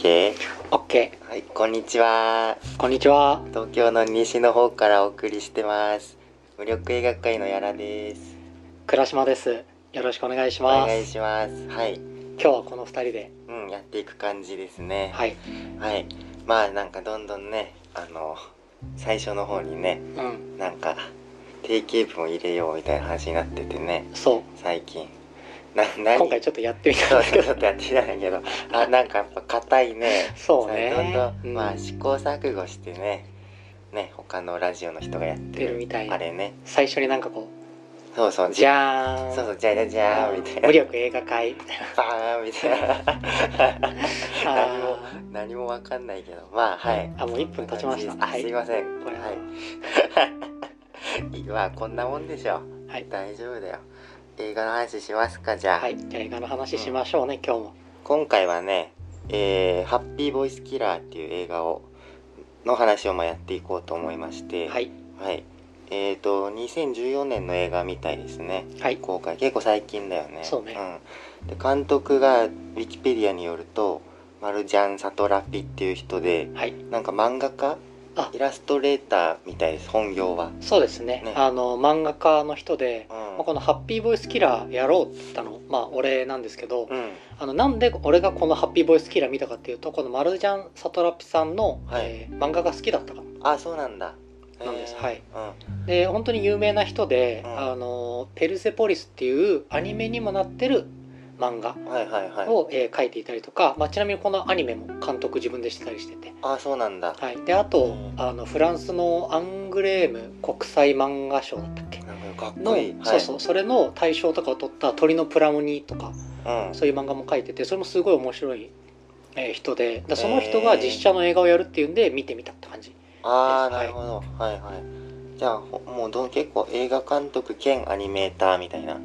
OK? OK はい、こんにちは。こんにちは東京の西の方からお送りしてます。無力映画界のやらです。倉島ですよろしくお願いしおます願いします。はい、今日はこの二人でうん、やっていく感じですね。はいはい。まあなんかどんどんね、あの、最初の方にね、うんなんか定型文を入れようみたいな話になっててね、そう最近。今回ちょっとやってみたんそうだけど。ちょっとやってみたんだけど、あ、なんかやっぱ硬いね。そうね。どんどん、うん。まあ試行錯誤してね、ね、他のラジオの人がやってるるみたい。なあれね。最初になんかこそうそう、うじゃーんそうそう、じゃじゃじゃーん。みたいな。無力映画会。みたいバーンみたいな。な 何もあ、何もわかんないけど、まあ、はい。あもう1分経ちました。あ、すいません。これは。はい。まあ、こんなもんでしょ。はい。大丈夫だよ。映画の話しますか、じゃあ。はいじゃあ映画の話しましょうね、今日も今回はね、えー、ハッピーボイスキラーっていう映画を、の話をまあやっていこうと思いまして、はいはい。えーと、2014年の映画みたいですね。はい公開。結構最近だよね。そうねん。で、監督が、ウィキペディアによると、マルジャン・サトラピっていう人で、はいなんか漫画家？あイラストレーターみたいです、本業は。そうですねねあの漫画家の人で、うん。まあ、この「ハッピーボイスキラー」やろうって言ったの？まあ俺なんですけど、うん。あのなんで俺がこの「ハッピーボイスキラー」見たかっていうとこのマルジャン・サトラピさんの、はいえー漫画が好きだったからあ、そうなんだ。なんですはい。うん。で本当に有名な人で、うんあのペルセポリスっていうアニメにもなってる漫画はいはいはい。を、えー描いていたりとか、まあ、ちなみにこのアニメも監督自分でしてたりしてて、あ、そうなんだ。はい、であとうんあのフランスのアングレーム国際漫画賞だったっけ？の。そうそうそれの大賞とかを取った「鳥のプラモニ」とかうん。うん。そういう漫画も描いててそれもすごい面白い、えー人でだその人が実写の映画をやるっていうんで見てみたって感じああ、なるほど。はいはい。じゃあ、ほもうどん結構映画監督兼アニメーターみたいな。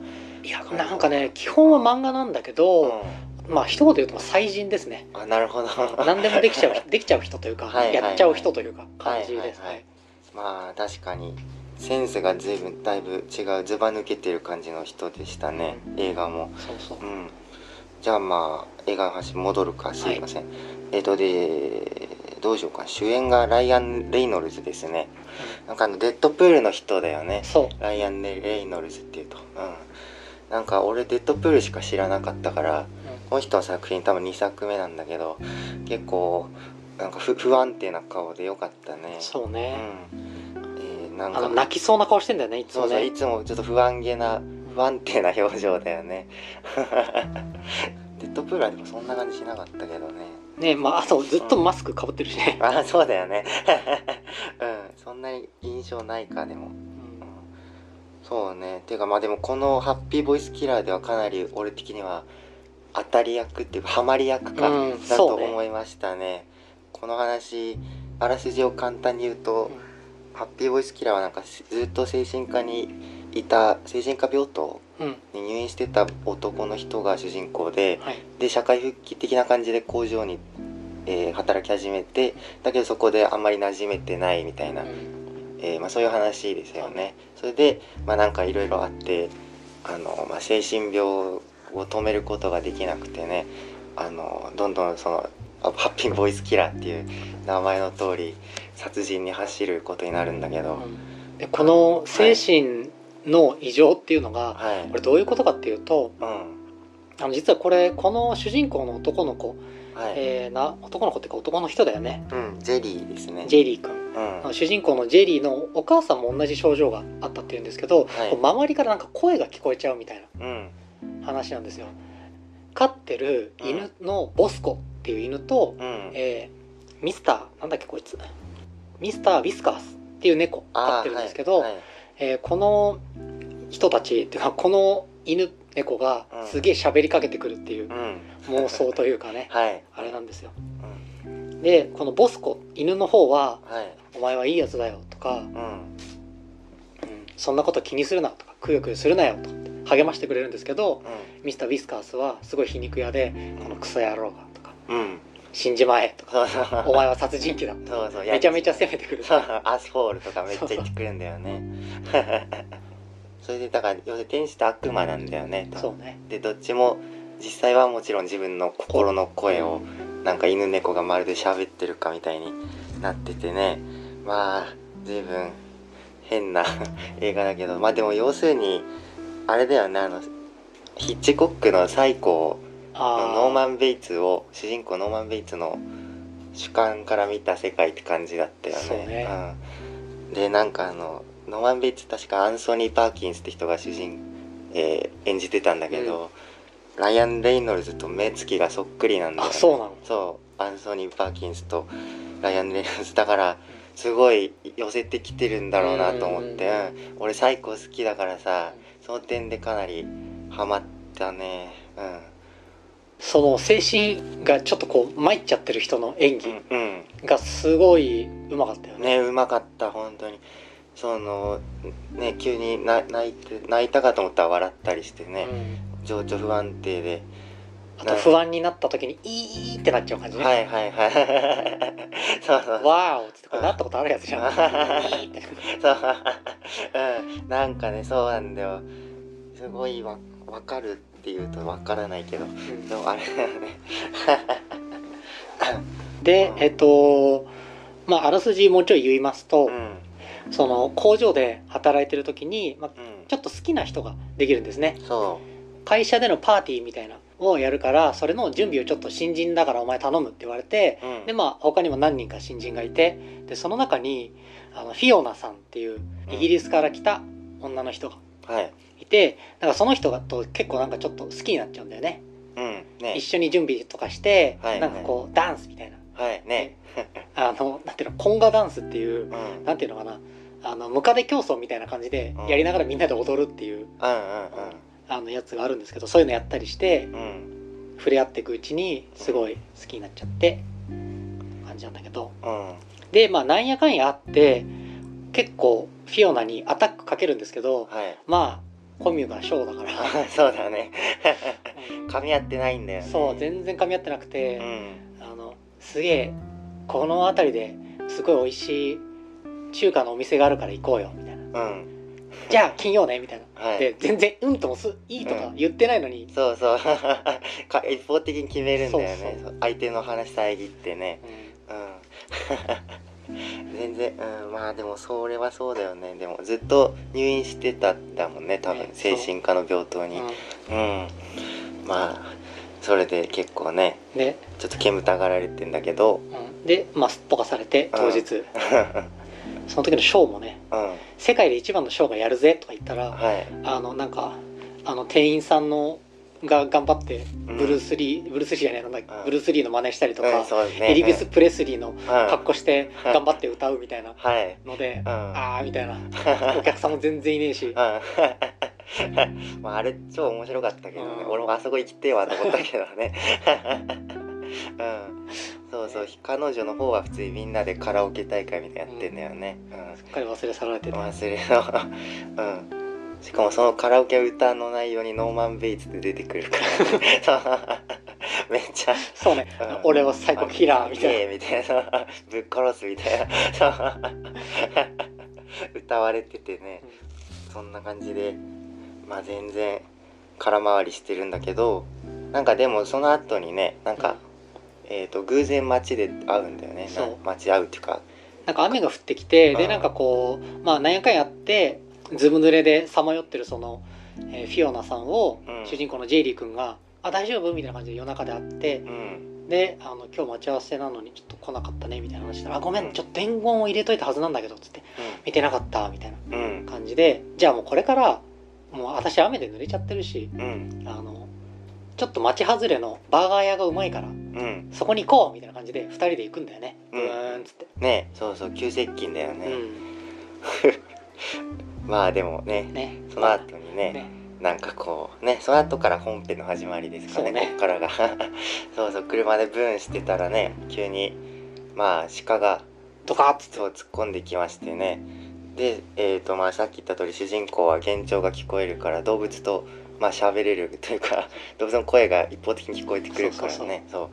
いやなんかね基本は漫画なんだけど、うん。まあ一言言うと才人ですねあ、なるほど。何でもできちゃうできちゃう人というか、はいはいはいやっちゃう人というか感じですはいはいはいねまあ確かにセンスが随分だいぶ違うずば抜けてる感じの人でしたね、映画も。そうそう。うん。じゃあまあ映画の話戻るかすいません、えっ、とでどうしようか。主演がライアン・レイノルズですね。なんかあのデッドプールの人だよね。そう。ライアン・レイノルズっていうと。うん。なんか俺デッドプールしか知らなかったからこの人の作品多分2作目なんだけど結構なんか不不安定な顔でよかったね。そうね、うん、えー、なんあかの泣きそうな顔してんだよねいつもね。そうそういつもちょっと不安げな不安定な表情だよね。デッドプールはでもそんな感じしなかったけどね。ねまああとずっとマスクかぶってるしね、あそうだよね。うん。そんなに印象ないかでも、うん、そうね。ていうかまあでもこの「ハッピーボイスキラー」ではかなり俺的には当たり役っていうかハマり役か、うん。だと思いましたね。この話あらすじを簡単に言うと、ハッピーボイスキラーはなんかずっと精神科にいた精神科病棟に入院してた男の人が主人公ではい。で社会復帰的な感じで工場に、えー働き始めてだけどそこであんまり馴染めてないみたいな、うん。えーまあ、そういう話ですよね。それでまあなんかいろいろあってあの、まあ、精神病を止めることができなくてねあのどんどんそのあハッピーボイスキラーっていう名前の通り殺人に走ることになるんだけど、うん。でこの精神の異常っていうのが、はい。これどういうことかっていうとうん。あの実はこれこの主人公の男の子、はい、えーな男の子っていうか男の人だよね。うん。ジェリーですね。ジェリー君。うん。主人公のジェリーのお母さんも同じ症状があったっていうんですけど、はい。周りからなんか声が聞こえちゃうみたいうん。な話なんですよ。飼ってる犬のボスコっていう犬と、うん。えーミスターなんだっけこいつミスター・ウィスカースっていう猫飼ってるんですけど、はいはい。えーこの人たちっていうかこの犬猫がうん。すげえ喋りかけてくるっていううん。妄想というかね はい。あれなんですよ。うん。でこのボスコ犬の方ははい「お前はいいやつだよ」とかうん。うんそんなこと気にするなとかくよくよするなよとか励ましてくれるんですけどミスター・ウィスカースはすごい皮肉屋で「このクソ野郎が」とかうんうん「死んじまえ」とか。そうそう「お前は殺人鬼だ」そうそう。めちゃめちゃ攻めてくる。そ う asshole とかめっちゃ言ってくるんだよね。それでだから要するに天使と悪魔なんだよね。そうね。でどっちも実際はもちろん自分の心の声をなんか犬猫がまるで喋ってるかみたいになっててね。まあ随分変な 映画だけど。まあでも要するにあれだよね。あのヒッチコックの最高あノーマン・ベイツを主人公ノーマン・ベイツの主観から見た世界って感じだったよね。ねうん、でなんかあのノーマン・ベイツ確かアンソニー・パーキンスって人が主人、えー演じてたんだけど、ライアン・レイノルズと目つきがそっくりなんだよ、ね、あそうなの。そう。アンソニー・パーキンスとライアン・レイノルズだからすごい寄せてきてるんだろうなと思って、うん。うん。俺サイコ好きだからさその点でかなりハマったね。うんその精神がちょっとこう参っちゃってる人の演技がすごいうまかったよね。ねうまかった本当に。そのね急にな泣いて泣いたかと思ったら笑ったりしてね、うん。情緒不安定で、あと不安になった時に「いい」ってなっちゃう感じね、はいはいはい。そうそう。わーおっつってこれなったことあるやつじゃん。いいってそう。うん。なんかねそうなんだよ。すごいわ分かるっていうと分からないけど。うん。でもあれだよね。でえっとまああらすじもうちょい言いますと、うん。その工場で働いてる時に、まあ、うん。ちょっと好きな人ができるんですね。そ会社でのパーティーみたいなのをやるからそれの準備をちょっと新人だからお前頼むって言われてう、うん、でまあ他にも何人か新人がいてでその中にあのフィオナさんっていうイギリスから来た女の人がはい。いてなんかその人がと結構なんかちょっと好きになっちゃうんだよね。うん。ね。一緒に準備とかして、はい。なんかこうダンスみたいな。はい。ね。あのなんていうのコンガダンスっていううん。なんていうのかな。あのムカデ競争みたいな感じでうん。やりながらみんなで踊るっていううんあのやつがあるんですけどそういうのやったりしてうん。うんうん触れ合っていくうちにすごい好きになっちゃって感じなんだけど。うん。でまあなんやかんやあって結構フィオナにアタックかけるんですけどはい。まあコミュがショーだから。そうだね。う ん噛み合ってないんだよね。そう全然噛み合ってなくて、うん。あのすげえこの辺りですごい美味しい中華のお店があるから行こうよみたいな。うん。じゃあ金曜ねみたいな。はい。で全然「うん」ともす「いい」とか言ってないのに、そうそう。か一方的に決めるんだよね。相手の話遮ってね。うん。うん全然うんまあでもそれはそうだよね。でもずっと入院してたんだもんね多分。ね精神科の病棟に。う。んうん。まあそれで結構ねで,、ちょっと煙たがられてんだけど。うん、でまあすっぽかされて当日、その時のショーもねうん「世界で一番のショーがやるぜ」とか言ったら、はい。あのなんかあの店員さんのが頑張ってブルース・リー、ブルース・リーじゃないのうん。ブルース・リーの真似したりとうんか、そうね。エリビス・プレスリーのうん。格好して頑張って歌うみたいなはい。ので、うん。ああみたいな。お客さんも全然いねえし。うん。まああれ超面白かったけどね、うん。俺もあそこ行きてえわと思ったけどね。うん。そうそう。彼女の方は普通にみんなでカラオケ大会みたいなのやってんだよね。すっかり忘れ去られてうんて、忘れの。うんしかもそのカラオケ歌の内容にノーマン・ベイツで出てくるから。めっちゃ。そうね、うん。俺は最高キラーみたいな、みたいな。ぶっ殺すみたいな。歌われててね。そんな感じでまあ全然空回りしてるんだけどなんかでもその後にねなんか、えー、と偶然街で会うんだよね。街会うっていうか。なんか雨が降ってきて、うん。でなんかこうまあなんやかんやってずぶ濡れでさまよってるその、えーフィオナさんを、うん。主人公のジェイリー君が「あ大丈夫?」みたいな感じで夜中で会ってうん。であの「今日待ち合わせなのにちょっと来なかったね」みたいな話したら「あごめうんんちょっと伝言を入れといたはずなんだけど」つって「見てなかった」みたいな感じでじゃあもうこれからもう私雨で濡れちゃってるしうん。あのちょっと町外れのバーガー屋がうまいからうん。そこに行こうみたいな感じで2人で行くんだよね。ううんっつって。ねそうそう急接近だようね、ん まあでもねね。その後にねね。なんかこうねその後から本編の始まりですかねね。こっからが。そうそう車でブーンしてたらね急にまあ鹿がドカッつってそう突っ込んできましてね。でえーとまあさっき言った通り主人公は幻聴が聞こえるから動物とまあ喋れるというか動物の声が一方的に聞こえてくるからね。そう。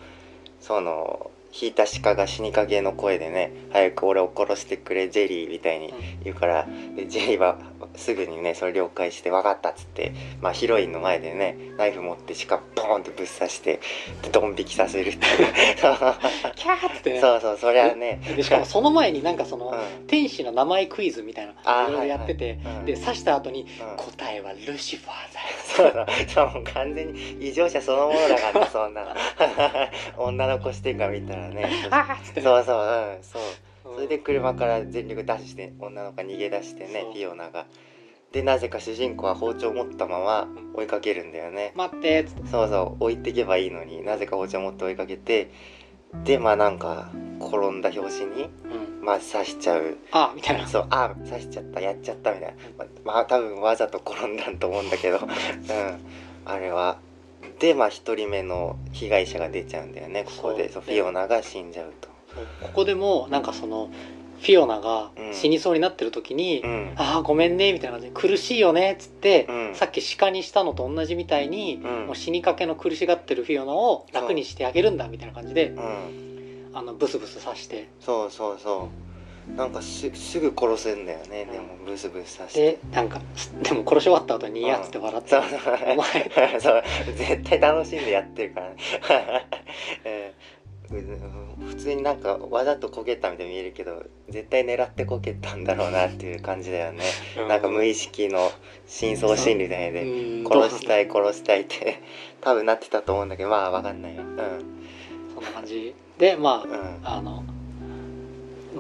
その引いた鹿が死にかけの声でね「早く俺を殺してくれジェリー」みたいに言うからでジェリーはすぐにねそれ了解して「分かった」っつって、まあ、ヒロインの前でねナイフ持って鹿ボーンってぶっ刺してでドン引きさせるって。キャーってね。そうそうそりゃねでしかもその前になんかその、うん。天使の名前クイズみたいなあーいろいろやってて、はいはいうん。で刺した後に、うん。答えはルシファーだそうそう。そう完全に異常者そのものだからねそんなの。女の子視点から見たらねあーっつってねそう。そううんそううんそれで車から全力ダッシュして女の子が逃げ出してねフィオナが。でなぜか主人公は包丁を持ったまま追いかけるんだよね。待って。っつってそうそう置いてけばいいのになぜか包丁を持って追いかけてでまあなんか転んだ拍子にうん。まあ刺しちゃう。あーみたいな。そうあ刺しちゃったやっちゃったみたいな。ままあ多分わざと転んだんと思うんだけど。うん。あれはでまあ一人目の被害者が出ちゃうんだよね。ここでそそううフィオナが死んじゃうと。ここでもなんかそのフィオナが死にそうになってる時に「うん。ああごめんね」みたいな感じで「苦しいよね」っつって、うん。さっき鹿にしたのと同じみたいに、うん。もう死にかけの苦しがってるフィオナを楽にしてあげるんだみたいな感じでうんあのブスブス刺してそうそうそうなんかすすぐ殺すんだよね。でもブスブスさして。でなんか でも殺し終わった後にニヤッつって。笑って、そう。お前そう。絶対楽しんでやってるからね、普通になんかわざとこけたみたいに見えるけど絶対狙ってこけたんだろうなっていう感じだよね、なんか無意識の深層心理みたい殺したい殺したいって。多分なってたと思うんだけどまあわかんないよ。うん。そんな感じ。でまうん。ああの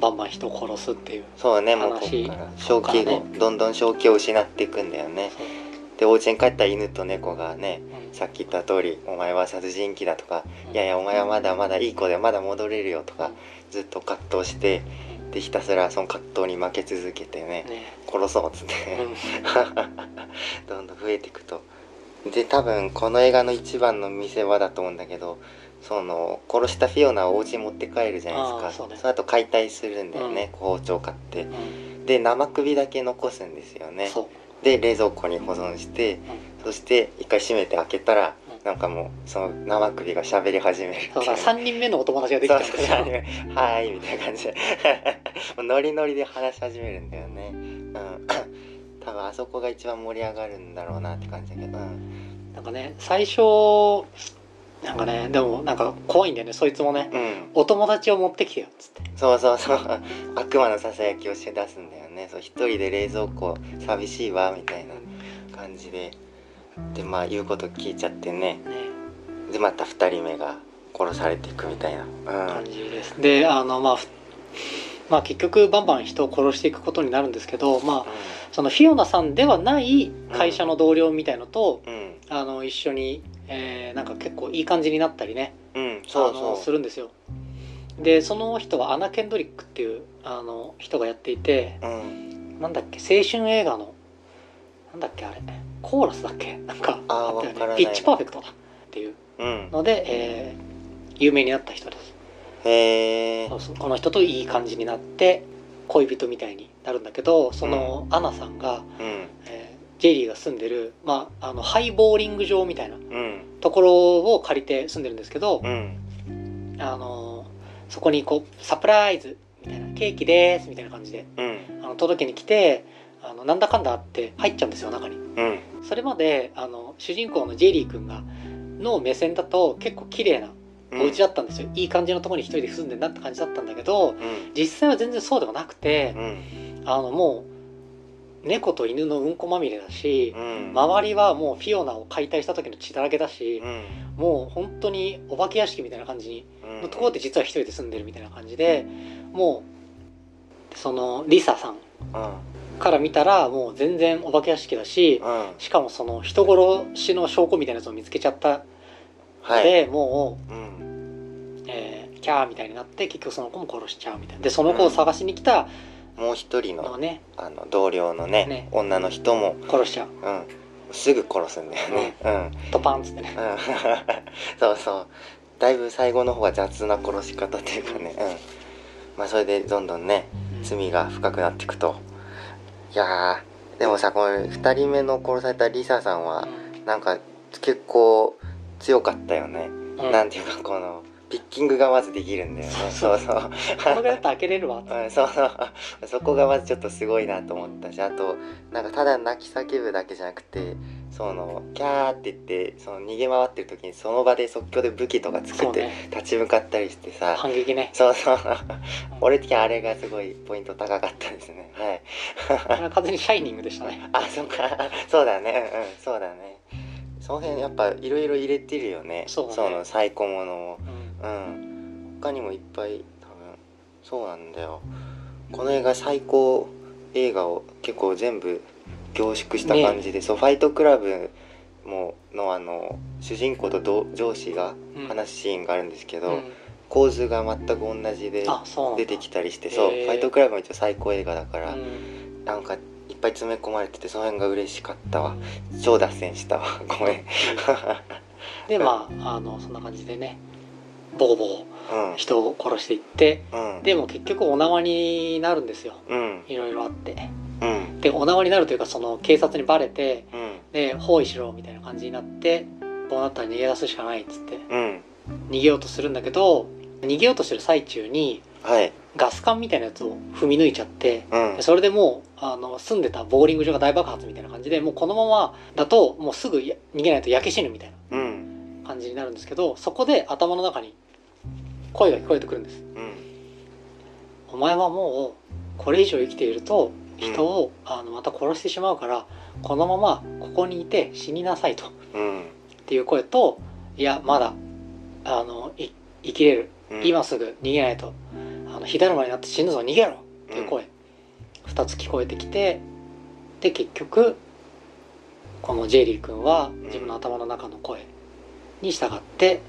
バンバン人を殺すっていうそうねもうこ話こから正気をどんどん正気を失っていくんだよね。でお家に帰った犬と猫がねうん。さっき言った通り「お前は殺人鬼だ」とか「うん。いやいやお前はまだまだいい子でまだ戻れるよ」とかうん。ずっと葛藤してでひたすらその葛藤に負け続けてねね。殺そうっつって。うん。どんどん増えていくと。で多分この映画の一番の見せ場だと思うんだけどその殺したフィオナをお家に持って帰るじゃないですか。そうね。の後解体するんだよね、包丁買って。うん。で生首だけ残すんですよね。で冷蔵庫に保存してそして一回閉めて開けたらうん。なんかもうその生首が喋り始めるそうだから3人目のお友達ができたんですよはーいみたいな感じで。ノリノリで話し始めるんだよね。うん。多分あそこが一番盛り上がるんだろうなって感じだけど。うん。なんかね最初なんかねでもなんか怖いんだよねそいつもね。うん。お友達を持ってきてよっつって。そうそうそう。悪魔のささやきをし出すんだよね。そう一人で冷蔵庫寂しいわみたいな感じででまあ言うこと聞いちゃってね。ね。でまた2人目が殺されていくみたいな。感じです。であのまあふまあ結局バンバン人を殺していくことになるんですけどまあそのフィオナさんではない会社の同僚みたいのと、うん。うん。あの一緒に、えーなんか結構いい感じになったりね。うんそうそう。るんですよ。でその人はアナ・ケンドリックっていうあの人がやっていてうん。なんだっけ青春映画のなんだっけあれ。コーラスだっけ？なんかあーったよね。ピッチパーフェクトだっていう。うん。ので、えー有名になった人です。へえこの人といい感じになって恋人みたいになるんだけどそのアナさんが、うん。えージェリーが住んでる、まあ、あのハイボーリング場みたいなうん。ところを借りて住んでるんですけど、うん。あのそこにこうサプライズみたいなケーキですみたいな感じでうん。あの届けに来てあのなんだかんだあって入っちゃうんですよ中に。うん。それまであの主人公のジェリー君がの目線だと結構綺麗なお家だったんですよ、いい感じのところに一人で住んでんなって感じだったんだけどうん。実際は全然そうではなくてうん。あのもう猫と犬のうんこまみれだしうん。周りはもうフィオナを解体した時の血だらけだしうん。もう本当にお化け屋敷みたいな感じのところで実は一人で住んでるみたいな感じでもうそのリサさんうん。から見たらもう全然お化け屋敷だしうん。しかもその人殺しの証拠みたいなやつを見つけちゃった。のはい。で、もうん。う、えーキャーみたいになって結局その子も殺しちゃうみたいな。でその子を探しに来たもう一人のね。あの同僚のねね。女の人も殺しちゃう。うん。すぐ殺すんだよね。うん。トパンっつってね。うん。そうそう。だいぶ最後の方は雑な殺し方っていうかね。うん。まあそれでどんどんね罪が深くなっていくと。いやーでもさこの2人目の殺されたリサさんはなんか結構強かったよね、うん。なんていうかこのピッキングがまずできるんだよね。そうそう。このぐらいだと開けれるわ。うん、そうそう。そこがまずちょっとすごいなと思ったしあとなんかただ泣き叫ぶだけじゃなくてそのキャーって言ってその逃げ回ってる時にその場で即興で武器とかつけて立ち向かったりしてさ。反撃ね。そうそう。俺的にあれがすごいポイント高かったですね。はい。完全にシャイニングでしたね。あそっか。そうだね。うんうんそうだね。その辺やっぱいろいろ入れてるよね。そうだねの最高ものを。うんうん。他にもいっぱい多分そうなんだよ。この映画最高映画を結構全部凝縮した感じで、そうファイトクラブものあの主人公と同上司がうん。話すシーンがあるんですけど、うん。構図が全く同じで出てきたりしてそう、ファイトクラブも一応最高映画だから、うん。なんかいっぱい詰め込まれててその辺が嬉しかったわ。超脱線したわ。ごめん。でまあ あのそんな感じでねボコボコうん。人を殺していってうん。でも結局お縄になるんですよ。うん。いろいろあって。うん。でお縄になるというかその警察にバレてうん。で包囲しろみたいな感じになってこうなったら逃げ出すしかないっつってうん。逃げようとするんだけど逃げようとしてる最中にはい。ガス管みたいなやつを踏み抜いちゃってうん。でそれでもうあの住んでたボーリング場が大爆発みたいな感じでもうこのままだともうすぐや逃げないと焼け死ぬみたいなうん。感じになるんですけどそこで頭の中に声が聞こえてくるんです。うん。お前はもうこれ以上生きていると人を、あのまた殺してしまうからこのままここにいて死になさいと。っうん。ていう声といやまだあのい生きれる。うん。今すぐ逃げないと。あの火だるまになって死ぬぞ逃げろ。っていう声、2つ聞こえてきてで結局このジェリー君は自分の頭の中の声に従って、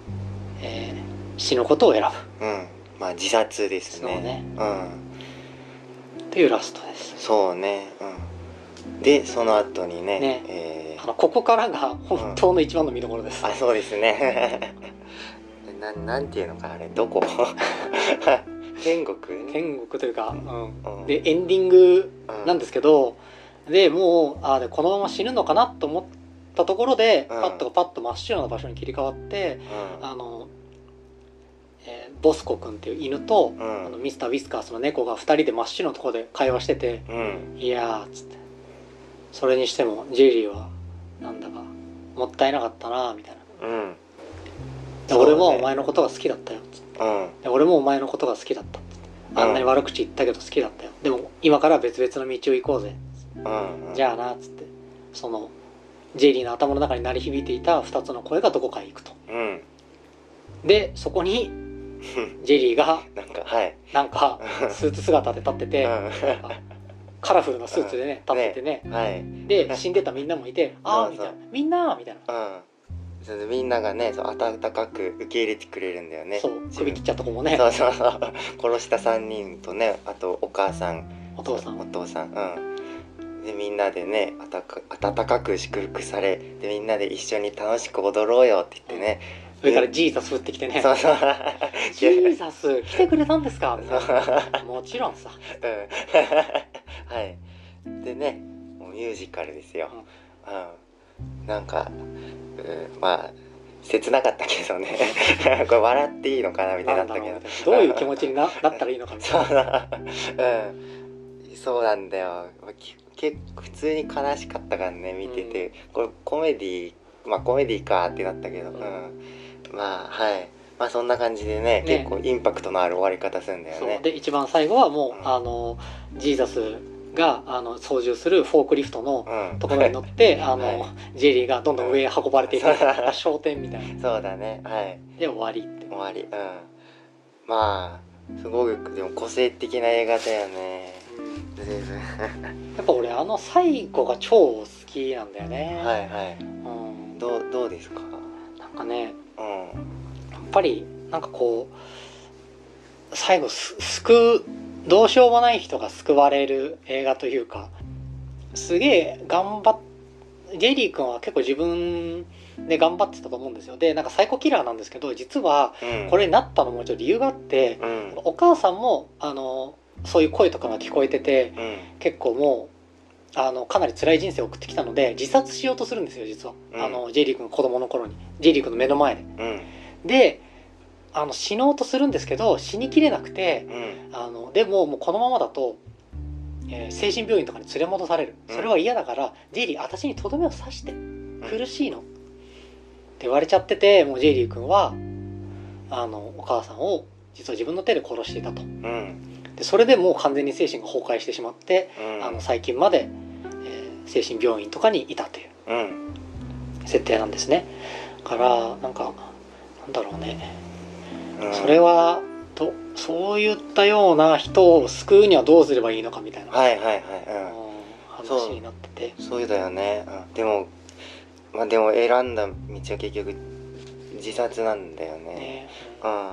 えー死ぬことを選うん。まあ自殺ですね。そうね。うん。ぶというラストです。そうね。うん。でその後にねね。えー。あのここからが本当の一番の見どころです、あそうですね。ななんていうのかなあれどこ？天国？天国というか、うん、うん。でエンディングうん。なんですけどでもうあでこのまま死ぬのかなと思ったところで、うん。パッとパッと真っ白な場所に切り替わってうん。あの、えーボスコ君っていう犬と、うん。あのミスター・ウィスカースの猫が2人で真っ白なところで会話しててうん「いやー」っつって。それにしてもジェリーはなんだかもったいなかったなみたいな。うん。俺もお前のことが好きだったよ。つってうん。で俺もお前のことが好きだったっつって。あんなに悪口言ったけど好きだったよ。でも今から別々の道を行こうぜ。うん。じゃあなっつって。そのジェリーの頭の中に鳴り響いていた2つの声がどこかへ行くと。うん。でそこに ジェリーがなんかはい。なんかスーツ姿で立ってて、カラフルなスーツでね立っててね。はい。で死んでたみんなもいて「ああ」みたいな「みんな」みたいな。うん。みんながねそう温かく受け入れてくれるんだよね。そう首切っちゃった子もね。そうそうそう。殺した3人とねあとお母さん。お父さん。お父さん。うん。でみんなでねあたか温かく祝福されでみんなで一緒に楽しく踊ろうよって言ってね、上からジーザス降ってきてね。そうそう「ジーザス来てくれたんですか?」もちろんさ。うん。はい。でねもうミュージカルですよ、うん、なんか、うん、まあ切なかったけどね。これ笑っていいのかなみたいになったけど。どういう気持ちにななったらいいのかみたそいうなう。ん。そうなんだよ。き結構普通に悲しかったからね見てて、これコメディまあコメディかってなったけど、ううんんまあはい。まあそんな感じでねね。結構インパクトのある終わり方するんだよね。で一番最後はもう、うん。あのジーザスがあの操縦するフォークリフトのうん。ところに乗って、あの、はジェリーがどんどん上へ運ばれていくうん。商店みたいな。そうだね。はい。で終わりって。終わり。うん。まあすごくでも個性的な映画だよね。やっぱ俺あの最後が超好きなんだよね、はいはい。うん、どうどうですか？なんかねうん。やっぱりなんかこう最後す救うどうしようもない人が救われる映画というかすげえ頑張っジェリー君は結構自分で頑張ってたと思うんですよ。でなんかサイコキラーなんですけど実はうん。これになったのもちょっと理由があってうん。お母さんもあのそういう声とかが聞こえててうん。結構もうあのかなり辛い人生を送ってきたので自殺しようとするんですよ実は、うん。あのジェリー君が子供の頃に。ジェリー君の目の前で。うん。であの死のうとするんですけど死にきれなくてうん。あのでももうこのままだと、えー精神病院とかに連れ戻される。それは嫌だから、ジェリー私にとどめを刺して苦しいの、って言われちゃっててもうジェリー君はあのお母さんを実は自分の手で殺していたと。うんでそれでもう完全に精神が崩壊してしまって、うん。あの最近まで、えー精神病院とかにいたといううん。設定なんですね。だからなんかなんだろうね。うん。それはとそういったような人を救うにはどうすればいいのかみたいな、はいはいはい話になってて。うんそうだよね、うん、でもまあでも選んだ道は結局自殺なんだよね。ね。うん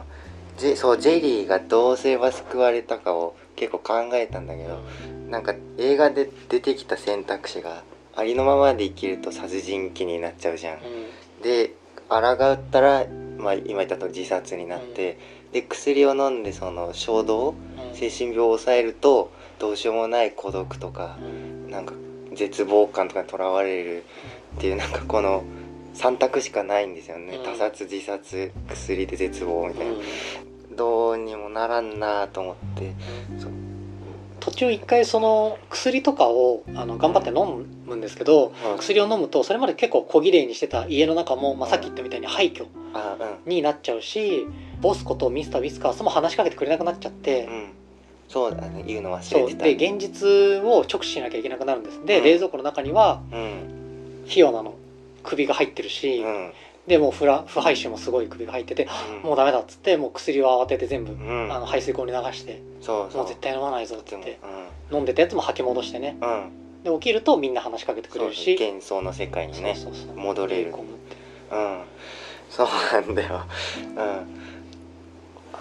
ジェそうジェリーがどうすれば救われたかを結構考えたんだけどなんか映画で出てきた選択肢がありのままで生きると殺人鬼になっちゃうじゃん。うん。で抗ったら、まあ、今言ったと自殺になって、で薬を飲んでその衝動うん。精神病を抑えるとどうしようもない孤独とかうん。なんか絶望感とかにとらわれるっていうなんかこの3択しかないんですよね、うん。他殺自殺薬で絶望みたいな、うん。どうにもならんなと思って。途中一回その薬とかをあの頑張って飲むんですけどうん。薬を飲むとそれまで結構小綺麗にしてた家の中も、まあ、さっき言ったみたいに廃墟あになっちゃうしボスことミスター・ウィスカースも話しかけてくれなくなっちゃって。そうだね。言うの忘そうれてた。で現実を直視しなきゃいけなくなるんです。で、うん。冷蔵庫の中にはうん。フィオナの首が入ってるし、うん。でもう腐ら腐敗臭もすごい首が入ってて、うん。もうダメだっつってもう薬を慌てて全部、うん。あの排水口に流してそうもう絶対飲まないぞってでも。言って飲んでたやつも吐き戻してね。うん。うんで起きるとみんな話しかけてくれるし幻想の世界にね戻れる。うん。そうなんだよ。うん。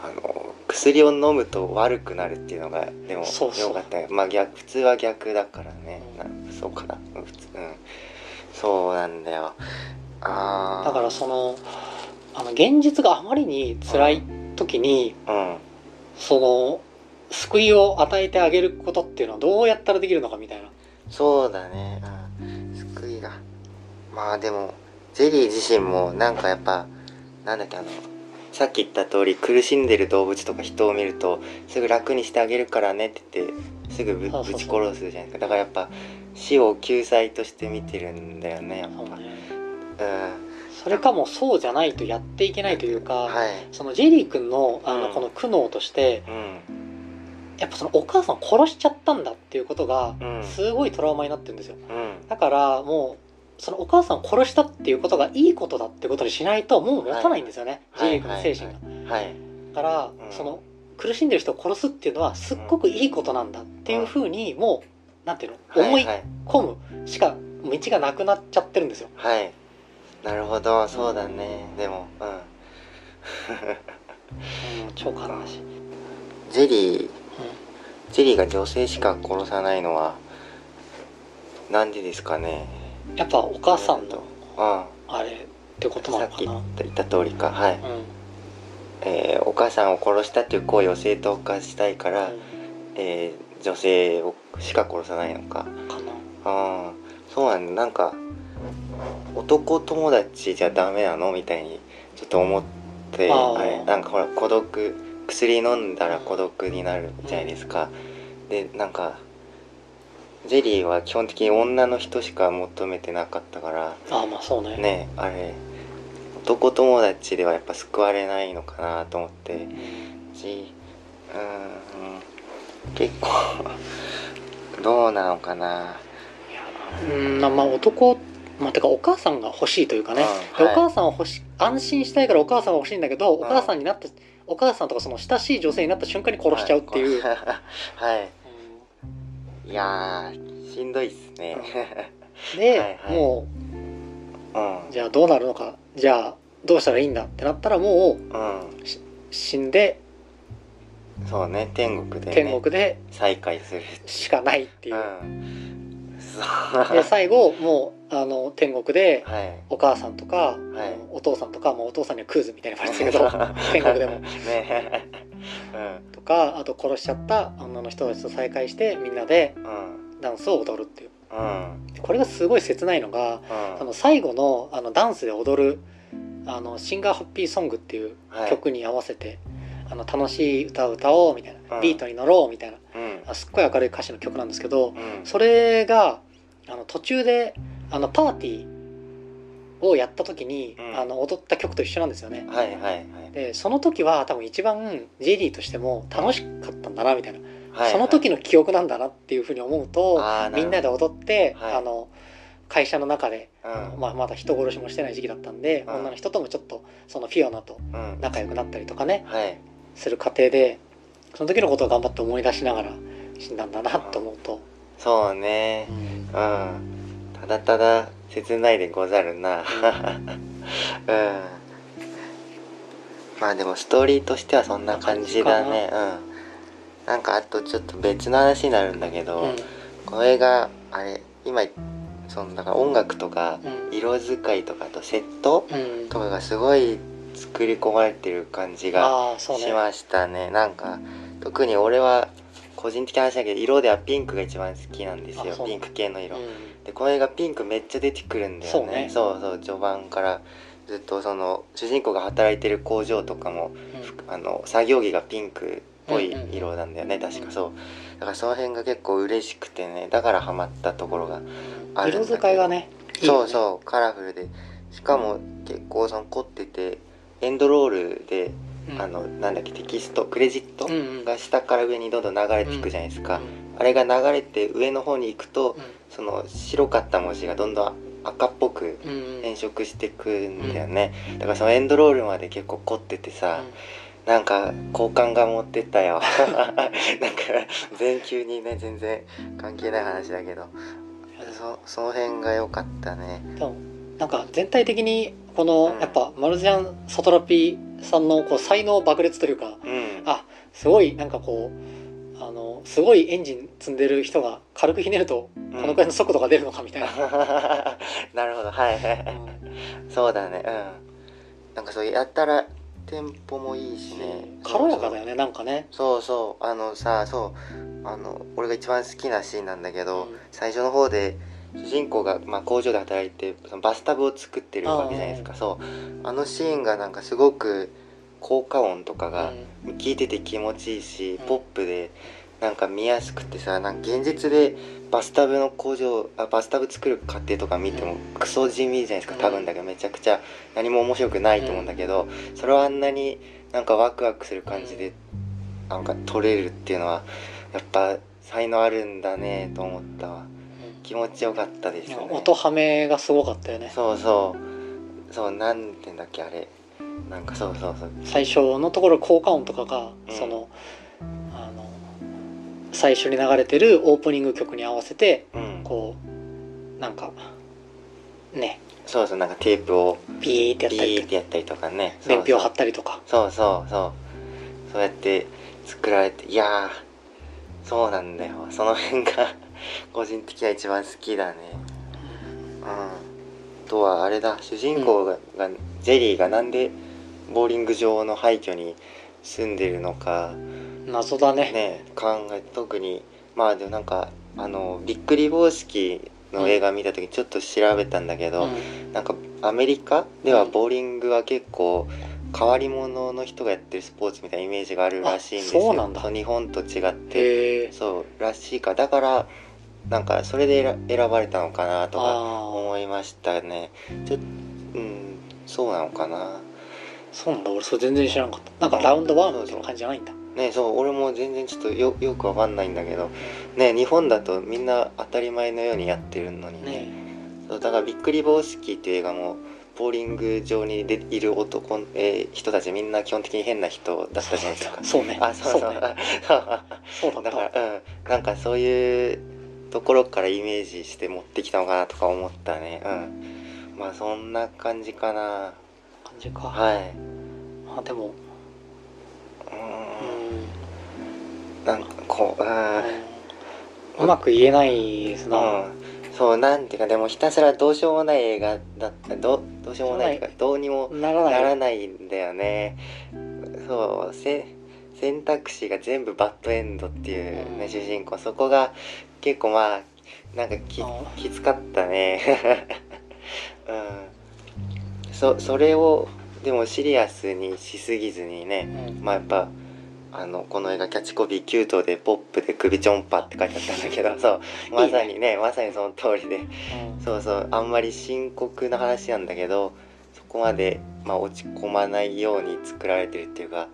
あの薬を飲むと悪くなるっていうのがでもそうそう。よかったよ。まあ逆普通は逆だからね、なそうかな。うん普通うんそうなんだよ。ああだからそのあの現実があまりに辛い時にうん。その救いを与えてあげることっていうのはどうやったらできるのかみたいな。そうだね。うん救いが。まあでもジェリー自身もなんかやっぱなんだっけあのさっき言った通り苦しんでる動物とか人を見るとすぐ楽にしてあげるからねって言ってすぐぶぶち殺すじゃないですか。だからやっぱ死を救済として見てるんだよねやっぱ。そうん。それかもそうじゃないとやっていけないというか、はい。そのジェリー君のあうん。のこの苦悩としてうん。やっぱそのお母さんを殺しちゃったんだっていうことがうん。すごいトラウマになってるんですよ。うん。だからもうそのお母さんを殺したっていうことがいいことだってことにしないともう持たないんですよね、はい。ジェリー君の精神が、はいだから、うん。その苦しんでる人を殺すっていうのはすっごくいいことなんだっていうふうにもうなんていうの？思いはい。込むしか道がなくなっちゃってるんですよ。はい、はいなるほど。そうだね。でもうん。うん。超悲しい、ジェリーうジェリーが女性しか殺さないのはなんでですかね？ん、やっぱお母さんのうんあれってことなさっき言のかな。った言った通りか。はい、うん。えーお母さんを殺したという行為を正当化したいから、えー女性をしか殺さないのか。うんかな。ああ。そうなんだ。なんか男友達じゃダメなのみたいにちょっと思ってあれなんかほら孤独薬飲んだら孤独になるじゃないですか、でなんかジェリーは基本的に女の人しか求めてなかったから。ああまあそうね。ねあれ。男友達ではやっぱ救われないのかなと思って。しうん結構 どうなのかな。うんまあまあ男まあてかお母さんが欲しいというかね、うんはい。でお母さんを欲し安心したいからお母さんが欲しいんだけど、お母さんになったお母さんとかその親しい女性になった瞬間に殺しちゃうっていう、はい、はいいやーしんどいっすね。うんで、はいはい。もうん。うじゃあどうなるのかじゃあどうしたらいいんだってなったらもううん。死んでそうね天国でね天国で再会するしかないっていう。う、んで最後もうあの天国ではい。お母さんとか、はい。お父さんとか、まあ、お父さんにはクーズみたいな感じだけど 天国でも。ね。とかあと殺しちゃった女の人たちと再会してみんなでうん。うんダンスを踊るっていう。うん。でこれがすごい切ないのがうん。あの最後のあのダンスで踊るあのシンガーハッピーソングっていうはい。曲に合わせて、あの楽しい歌を歌おうみたいな、うん。ビートに乗ろうみたいなすっごい明るい歌詞の曲なんですけどうん。それがあの途中であのパーティーをやった時に、うん。あの踊った曲と一緒なんですよね。はいはいはい。でその時は多分一番 JD としても楽しかったんだなみたいな、はいその時の記憶なんだなっていうふうに思うと、みんなで踊って、はい。あの会社の中で、うん。まあ、まだ人殺しもしてない時期だったんで、うん。女の人ともちょっとそのフィオナとうん。仲良くなったりとかねはい。する過程でその時のことを頑張って思い出しながら死んだんだなと思うと、そうね。うん。ただただ切ないでござるな。うん。まあでもストーリーとしてはそんな感じだね。うん。なんかあとちょっと別の話になるんだけど、うん。これがあれ今そのだから音楽とかうん。色使いとかあとセットうん。とかがすごい作り込まれてる感じがしましたね。なんか特に俺は個人的な話だけど色ではピンクが一番好きなんですよピンク系の色、うんでこれがピンクめっちゃ出てくるんだよねそうね。そうそう序盤から。ずっとその主人公が働いてる工場とかもあの作業着がピンクっぽい色なんだよね、確か。そう。だからその辺が結構嬉しくてねだからハマったところがあるんだ色使いがねね。そうそうカラフルで。しかも結構その凝っててエンドロールで、うんあのなんだっけテキストクレジットうんうん。が下から上にどんどん流れていくじゃないですか、うんあれが流れて上の方に行くとうん。その白かった文字がどんどん赤っぽくうんうん。変色していくんだよね、だからそのエンドロールまで結構凝っててさ、なんか好感が持ってったよ。なんか全球にね全然関係ない話だけど。そその辺が良かったね。でもなんか全体的にこの、うん。やっぱマルジャン・サトラピさんのこう才能爆裂というかうん。あすごいなんかこうあのすごいエンジン積んでる人が軽くひねるとこのくらいの速度が出るのかみたいな、なるほど。はい。はいそうだね。うん。なんかそうやったらテンポもいいしね。軽やかだよねなんかね。そうそう。あのさそう。あの俺が一番好きなシーンなんだけど、うん。最初の方で主人公が、まあ、工場で働いてそのバスタブを作ってるわけじゃないですか。そう。あのシーンがなんかすごく効果音とかが聞いてて気持ちいいし、うん。ポップでなんか見やすくてさなんか現実でバスタブの工場あバスタブ作る過程とか見てもクソ地味じゃないですか多分だけどめちゃくちゃ何も面白くないと思うんだけど、それをあんなになんかワクワクする感じでなんか撮れるっていうのはやっぱ才能あるんだねと思ったわ気持ちよかったですよね。音ハメがすごかったよね。そうそう。そうなんて言うんだっけあれ。なんかそうそうそう。最初のところ効果音とかが、うん。そのあの最初に流れてるオープニング曲に合わせてうん。こうなんかね。そうそうなんかテープをピーってやったビーりってやったりとかね。伝票貼ったりとか。そうそうそう。そうやって作られていやーそうなんだよ。その辺が個人的には一番好きだね。うん。あとはあれだ。主人公が,、がジェリーがなんでボーリング場の廃墟に住んでるのか。謎だね。ね考え特に。まあでもなんかあのビックリボースキーの映画見た時ちょっと調べたんだけど、うん。なんかアメリカではうんボーリングは結構変わり者の人がやってるスポーツみたいなイメージがあるらしいんですよ。あそうなんだ。日本と違って。そうらしいか。だからなんかそれで選選ばれたのかなとかあ思いましたね。ちょうんそうなのかな。そうなんだ。俺それ全然知らなかった。なんかラウンドワンみたいな感じじゃないんだ。ねそう俺も全然ちょっとよよくわかんないんだけど。ね日本だとみんな当たり前のようにやってるのにね。ね。そうだからビックリボースキーっていう映画もボーリング場にでいる男、えー人たちみんな基本的に変な人だったじゃないですか。そうね。あそうそう。ねそうそうだだ からうん。なんかそういうところからイメージして持ってきたのかなとか思ったね。うん。まあそんな感じかな。感じか。はい。あでもううん。んなんかこううん。うまく言えないですな、うん、そうなんていうかでもひたすらどうしようもない映画だった。どどうしようもないっていうかどうにもならないならないんだよね。そうせ選択肢が全部バッドエンドっていうね、うん。主人公。そこが結構まあなんかきあきつかったね。うん。そそれをでもシリアスにしすぎずにねうん。まあやっぱあのこの映画キャッチコピーキュートでポップで首ちょんぱって書いてあったんだけどそう。まさにねまさにその通りで。うん。そうそう。あんまり深刻な話なんだけどそこまで、まあ、落ち込まないように作られてるっていうか、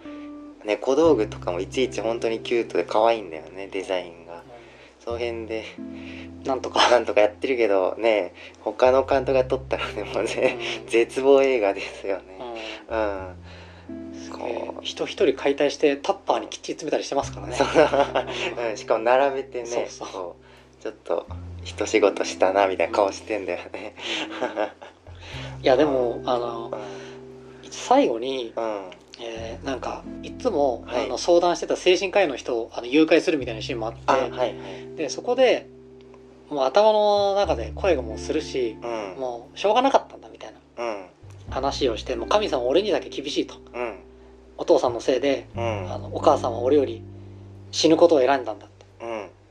ね、小道具とかもいちいち本当にキュートで可愛いんだよねデザインが。その辺でなんとか なんとかやってるけどね他の監督が撮ったらねもうね絶望映画ですよね。うん。うん。う人一人解体してタッパーにきっちり詰めたりしてますからね。そう。うん、しかも並べてねそうそう。ちょっと一仕事したなみたいな顔してんだよね。いやでもあの最後に、うんえーなんかいつも、はい。あの相談してた精神科医の人をあの誘拐するみたいなシーンもあってあはいはい。でそこでもう頭の中で声がもうするしうん。もうしょうがなかったんだみたいなうん。話をしてもう神様は俺にだけ厳しいと。うん。お父さんのせいでうん。あのお母さんは俺より死ぬことを選んだんだって。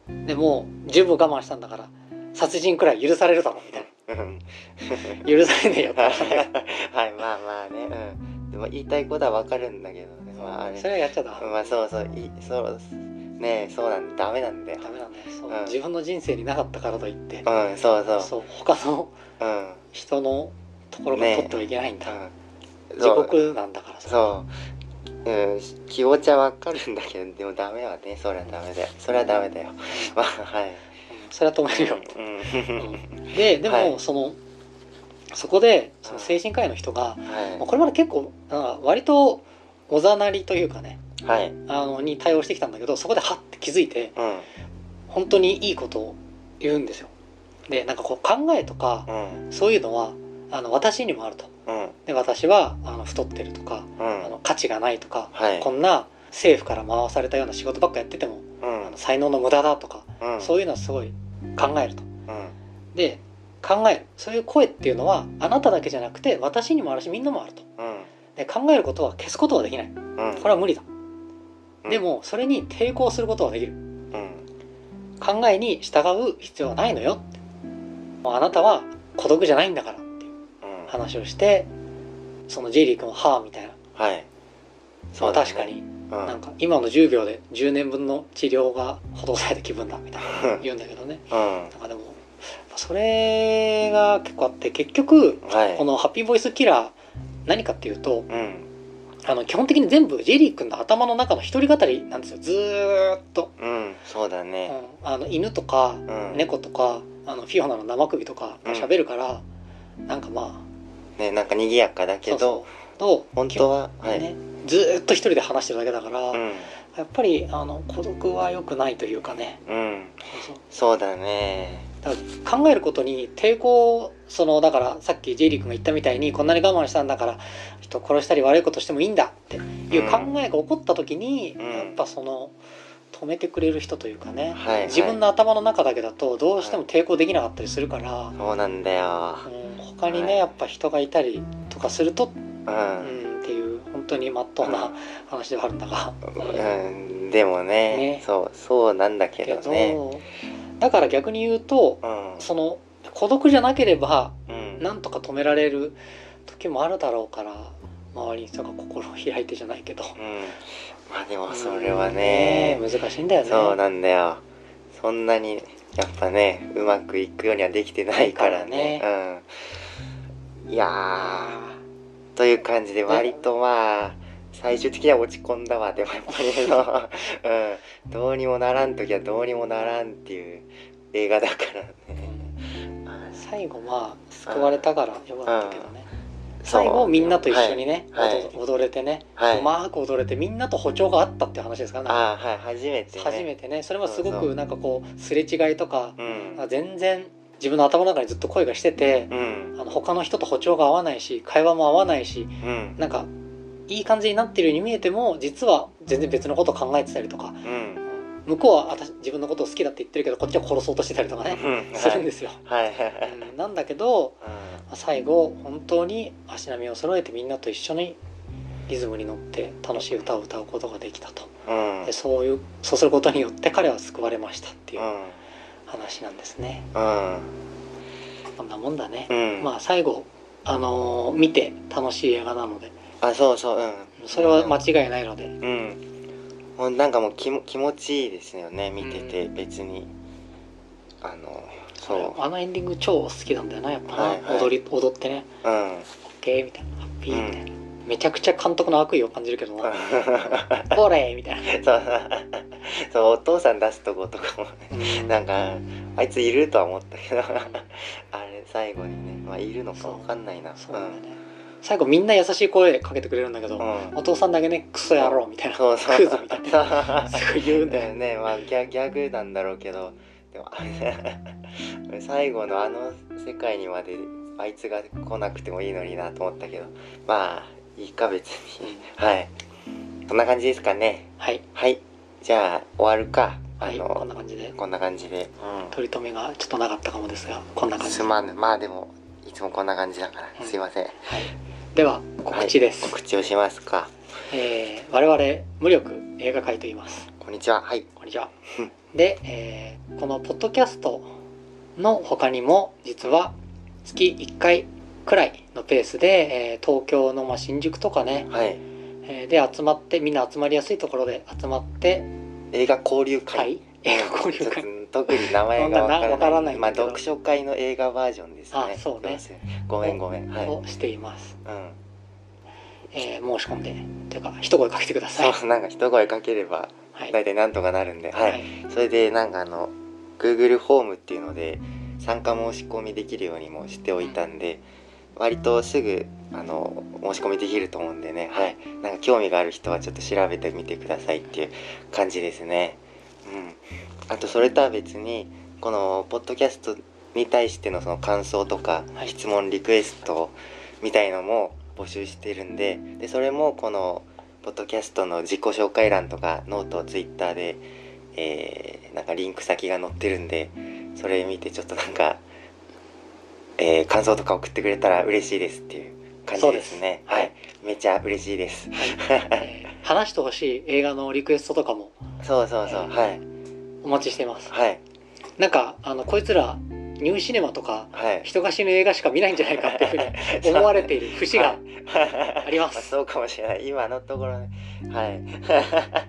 うん。でもう十分我慢したんだから殺人くらい許されるだろみたいうん。な許されねえよって。はいまあまあね。うんでも言いたいことはわかるんだけどね。まああれ。それはやっちゃダメ。まあそうそう。いそうねそうなんだ。ダメなんだよ。ダメなんだよ。そう、うん。自分の人生になかったからといって。うんそうそう。そう。他のうん。人のところから取ってはいけないんだ、うん。地獄なんだからさ。そう、うん、気持ちはわかるんだけどでもダメはねそれはダメだよ。それはダメだよ。まあはい。うん。それは止めるよ、うん。うん。ででも、はい。そのそこでその精神科医の人が、はまあこれまで結構なんか割とおざなりというかねいはい。あのに対応してきたんだけどそこでハッて気づいてうん。本当にいいことを言うんですよ。でなんかこう考えとかうん。そういうのはあの私にもあると。うん。で私はあの太ってるとかうん。あの価値がないとか、はい。こんな政府から回されたような仕事ばっかやってても、うん。あの才能の無駄だとか、うん。そういうのはすごい考えると。うん。で考える。そういう声っていうのはあなただけじゃなくて私にもあるしみんなもあると。うん。で考えることは消すことはできない。うん。これは無理だ、うん。でもそれに抵抗することはできる。うん。考えに従う必要はないのよ。ってもうあなたは孤独じゃないんだからっていううん。話をしてそのジェリー君は「はあ」みたいな、はい。まあだね確かにうん。なんか今の10秒で10年分の治療が施された気分だみたいな。言うんだけどね。うん。なんかでもそれが結構あって結局はい。この「ハッピーボイスキラー」何かっていうとうん。あの基本的に全部ジェリー君の頭の中の一人語りなんですよ。ずーっと、うんそうだうねん、あの犬とかうん。猫とかあのフィオナの生首とかが喋るから、なんかまねなんか賑やかだあけどそう本当ははい。ね、ずーっと一人で話してるだけだから、うんやっぱりあの孤独は良くないというかね。うん。そうだね。考えることに抵抗そのだからさっきジェリー君が言ったみたいにこんなに我慢したんだから人殺したり悪いことしてもいいんだっていう考えが起こった時に、うん。やっぱその止めてくれる人というかね、はいはい。自分の頭の中だけだとどうしても抵抗できなかったりするから、そうなんだよ。うん。他にね、はいやっぱ人がいたりとかすると、ううん。う本当にまっとうな話ではあるんだが、うん。でもねね。そうそうなんだけけどどねだから逆に言うとうん。その孤独じゃなければうん。なんとか止められる時もあるだろうから周りに人が心を開いてじゃないけど。うん。まあでもそれはねうん。難しいんだよね。そうなんだよ。そんなにやっぱねうまくいくようにはできてないからね。うん。いやーという感じで割とまあ最終的には落ち込んだわ。でもやっぱりあの、うん、どうにもならん時はどうにもならんっていう映画だからね。最後まあ救われたからよかったけどね。最後みんなと一緒にね、はいはい。踊踊れてね、はい。うまく踊れてみんなと歩調があったっていう話ですからね。はい。初めてね。初めてね。それもすごくなんかこうすれ違いとかうん。全然自分の頭の中にずっと声がしててうん。あの他の人と歩調が合わないし会話も合わないしうん。なんかいい感じになってるように見えても実は全然別のことを考えてたりとかうん。向こうは私自分のことを好きだって言ってるけどこっちは殺そうとしてたりとかねうん。するんですよ、はいはいなんだけどう最後本当に足並みを揃えてみんなと一緒にリズムに乗って楽しい歌を歌うことができたと。んうん。でそういうそうすることによって彼は救われましたっていう。うん話なんですね。うん。こんなもんだね、うん。まあ最後あのー見て楽しい映画なので。あそうそううん。それは間違いないので。うん。もうなんかもう気も気持ちいいですよね見てて別に。あのそう。あのエンディング超好きなんだよなやっぱな、はいはい。踊り踊ってね。うん。オッケーみたいな。ハッピーみたいな、めちゃくちゃ監督の悪意を感じるけどな「オーレー!」みたいな、そうお父さん出すとことかもなんかあいついるとは思ったけど。あれ最後にねまあいるのかわかんないな。そうだよね、最後みんな優しい声かけてくれるんだけど、うん。お父さんだけねクソ野郎みたいなそうそう。クズみたいな。すごい言うんだよね。まあギャギャグなんだろうけど。でも 最後のあの世界にまであいつが来なくてもいいのになと思ったけど。まあいいか別に。はい。そんな感じですかね。はい。はいじゃあ終わるか。あはいの、こんな感じで。こんな感じで、取り留めがちょっとなかったかもですがこんなうん、感じすまぬまあでもいつもこんな感じだから、うん。すいません。はい、では告知です、はい告知をしますか。えー我々無力映画界と言います。こんにちは。はい。こんにちは。で、えーこのポッドキャストの他にも実は月1回くらいのペースで、えー東京の、まあ、新宿とかね、はいえーで集まってみんな集まりやすいところで集まって映画交流会、会映画交流会。と特に名前がわからないまあ読書会の映画バージョンですね。あそうね。ごめんごめん。はい、をしています、うん。えー申し込んで。というか一声かけてください。そうなんか一声かければはい。大体なんとかなるんで、はい。はい。それでなんかあの Google フォームっていうので参加申し込みできるようにもしておいたんで割とすぐあの申し込みできると思うんでね。はい。なんか興味がある人はちょっと調べてみてくださいっていう感じですね。うん。あとそれとは別にこのポッドキャストに対してのその感想とかはい。質問リクエストみたいのも募集してるんででそれもこのポッドキャストの自己紹介欄とかノートツイッターで、えーなんかリンク先が載ってるんでそれ見てちょっとなんか、えー感想とか送ってくれたら嬉しいですっていう感じですね。す。はい。めちゃ嬉しいです。えー話してほしい映画のリクエストとかも。そうそうそう。はい。お待ちしています。はい。なんかあのこいつらニューシネマとかはい。人が死ぬ映画しか見ないんじゃないかっていうふうに 思われている節があります。そうかもしれない。今のところね。はい。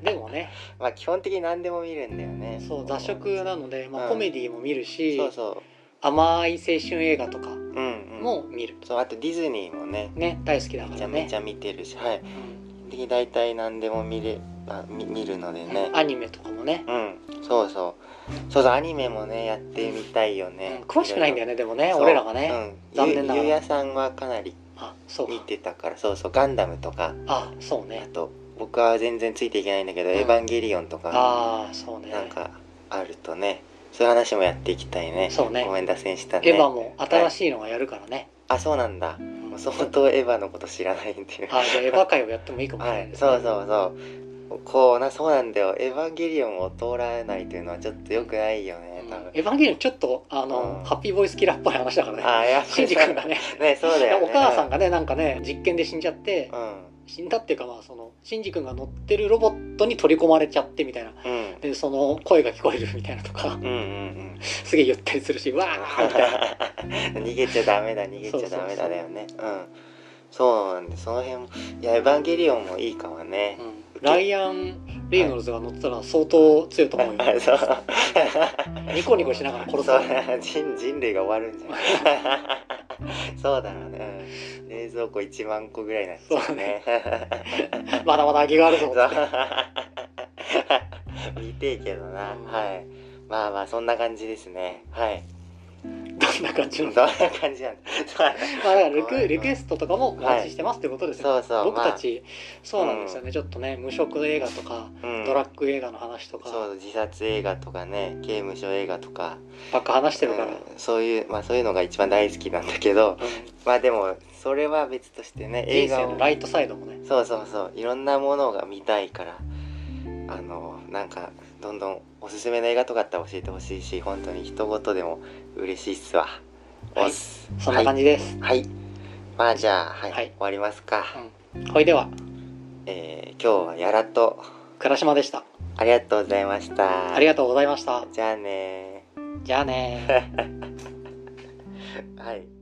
でもね。まあ基本的に何でも見るんだよね。そう雑食なので、まあ、うん。コメディも見るし、そうそ甘い青春映画とかううんうん。も見る、そうあとディズニーもねね大好きだかめちらねゃめちゃ見てるしはい。うん。で大体何でも見れあ見見るのでね。アニメとかもね、うん。そうそう。そうそうアニメもねやってみたいよね。うん詳しくないんだよねねでもね俺らがね、う。ん、残念ながら。ゆゆうやさんはかなりあそう。見てたからそうそうガンダムとか。あそうあねと僕は全然ついていけないんだけど、うん。エヴァンゲリオンとかああそうね。なんかあるとねそういう話もやっていきたいね。そうね。ごめん脱線したね。エヴァも新い、しいのがやるからね、あそうなんだ。うんもう相当エヴァのこと知らないんで。あじゃあエヴァ界をやってもいいかもしれはないですね、い。そうそうそう。こうなそうなんだよ。エヴァンゲリオンを通らないというのはちょっと良くないよね多分、エヴァンゲリオンちょっとあの、うん。ハッピーボーイスキラーっぽい話だからね。あやシンジ君がねね。そうだよね。お母さんがねなんかね実験で死んじゃってうん死んだっていうかまあそのシンジ君が乗ってるロボットに取り込まれちゃってみたいな。うん。でその声が聞こえるみたいなとか。うんうんうん。すげえ言ったりするしわーみたいな。逃げちゃダメだ逃げちゃダメだだよね。うん。そうなんでその辺もいやエヴァンゲリオンもいいかもね、うん。ライアン・レイノルズが乗ってたら相当強いと思うよ。そう。ニコニコしながら殺す。そう。人人類が終わるんじゃないそうだろうね、うん、冷蔵庫1万個ぐらいになっちゃうね。まだまだ空きがあるぞ 見てえけどな、うん。はい。まあまあそんな感じですね。はいどんな感じそなんんなだ感じなんだ。まあだからリクリクエストとかもお待ちしてますってことですよ、そうそう。僕たち、そうなんですよね、ちょっとね無職映画とか、まあうん。ドラッグ映画の話とか。そう自殺映画とかね刑務所映画とか、ばっか話してるから、うん。そういうまあそういうのが一番大好きなんだけどうん。まあでもそれは別としてね映画のライトサイドもね。そうそうそう。いろんなものが見たいからあのなんかどんどんおすすめの映画とかあったら教えてほしいし本当に一言でも嬉しいっすわ。はい。おっす。そんな感じです、はい、はい。まあじゃあはい、はい。終わりますか、うん。ほいでは。えー今日はやらと。倉島でした。ありがとうございました。ありがとうございました。じゃあねじゃあねー